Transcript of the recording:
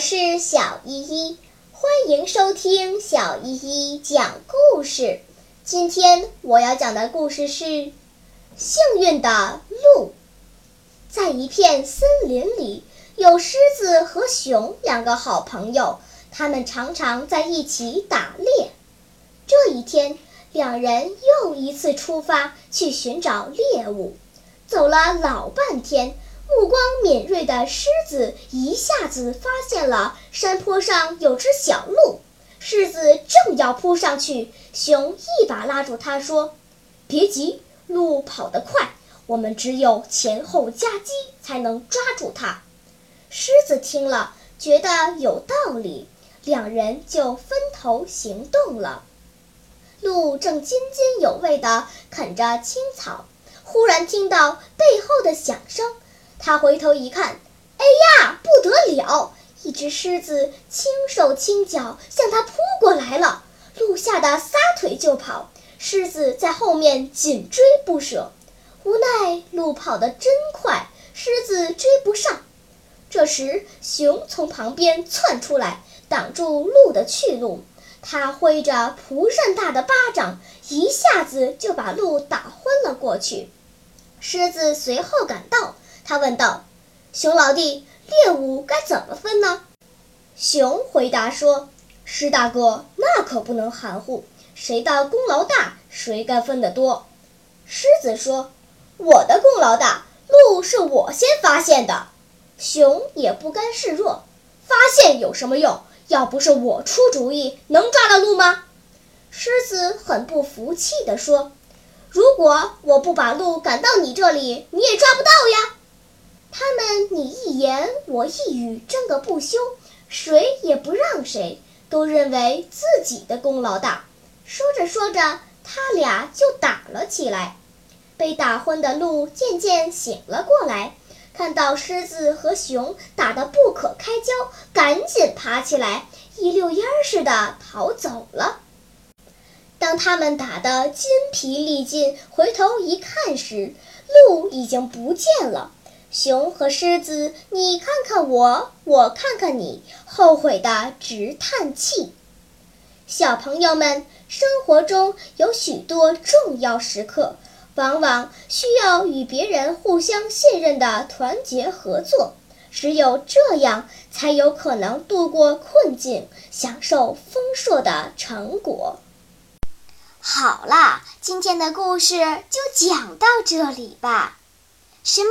是小依依，欢迎收听小依依讲故事。今天我要讲的故事是《幸运的鹿》。在一片森林里，有狮子和熊两个好朋友，他们常常在一起打猎。这一天，两人又一次出发去寻找猎物，走了老半天。目光敏锐的狮子一下子发现了山坡上有只小鹿，狮子正要扑上去，熊一把拉住它，说：“别急，鹿跑得快，我们只有前后夹击才能抓住它。”狮子听了，觉得有道理，两人就分头行动了。鹿正津津有味地啃着青草，忽然听到背后的响声。他回头一看，哎呀，不得了！一只狮子轻手轻脚向他扑过来了。鹿吓得撒腿就跑，狮子在后面紧追不舍。无奈鹿跑得真快，狮子追不上。这时，熊从旁边窜出来，挡住鹿的去路。他挥着蒲扇大的巴掌，一下子就把鹿打昏了过去。狮子随后赶到。他问道：“熊老弟，猎物该怎么分呢？”熊回答说：“狮大哥，那可不能含糊，谁的功劳大，谁该分得多。”狮子说：“我的功劳大，鹿是我先发现的。”熊也不甘示弱：“发现有什么用？要不是我出主意，能抓到鹿吗？”狮子很不服气地说：“如果我不把鹿赶到你这里，你也抓不到呀。”我一语争个不休，谁也不让谁，都认为自己的功劳大。说着说着，他俩就打了起来。被打昏的鹿渐渐醒了过来，看到狮子和熊打得不可开交，赶紧爬起来，一溜烟似的逃走了。当他们打得筋疲力尽，回头一看时，鹿已经不见了。熊和狮子，你看看我，我看看你，后悔的直叹气。小朋友们，生活中有许多重要时刻，往往需要与别人互相信任的团结合作，只有这样，才有可能度过困境，享受丰硕的成果。好啦，今天的故事就讲到这里吧。什么？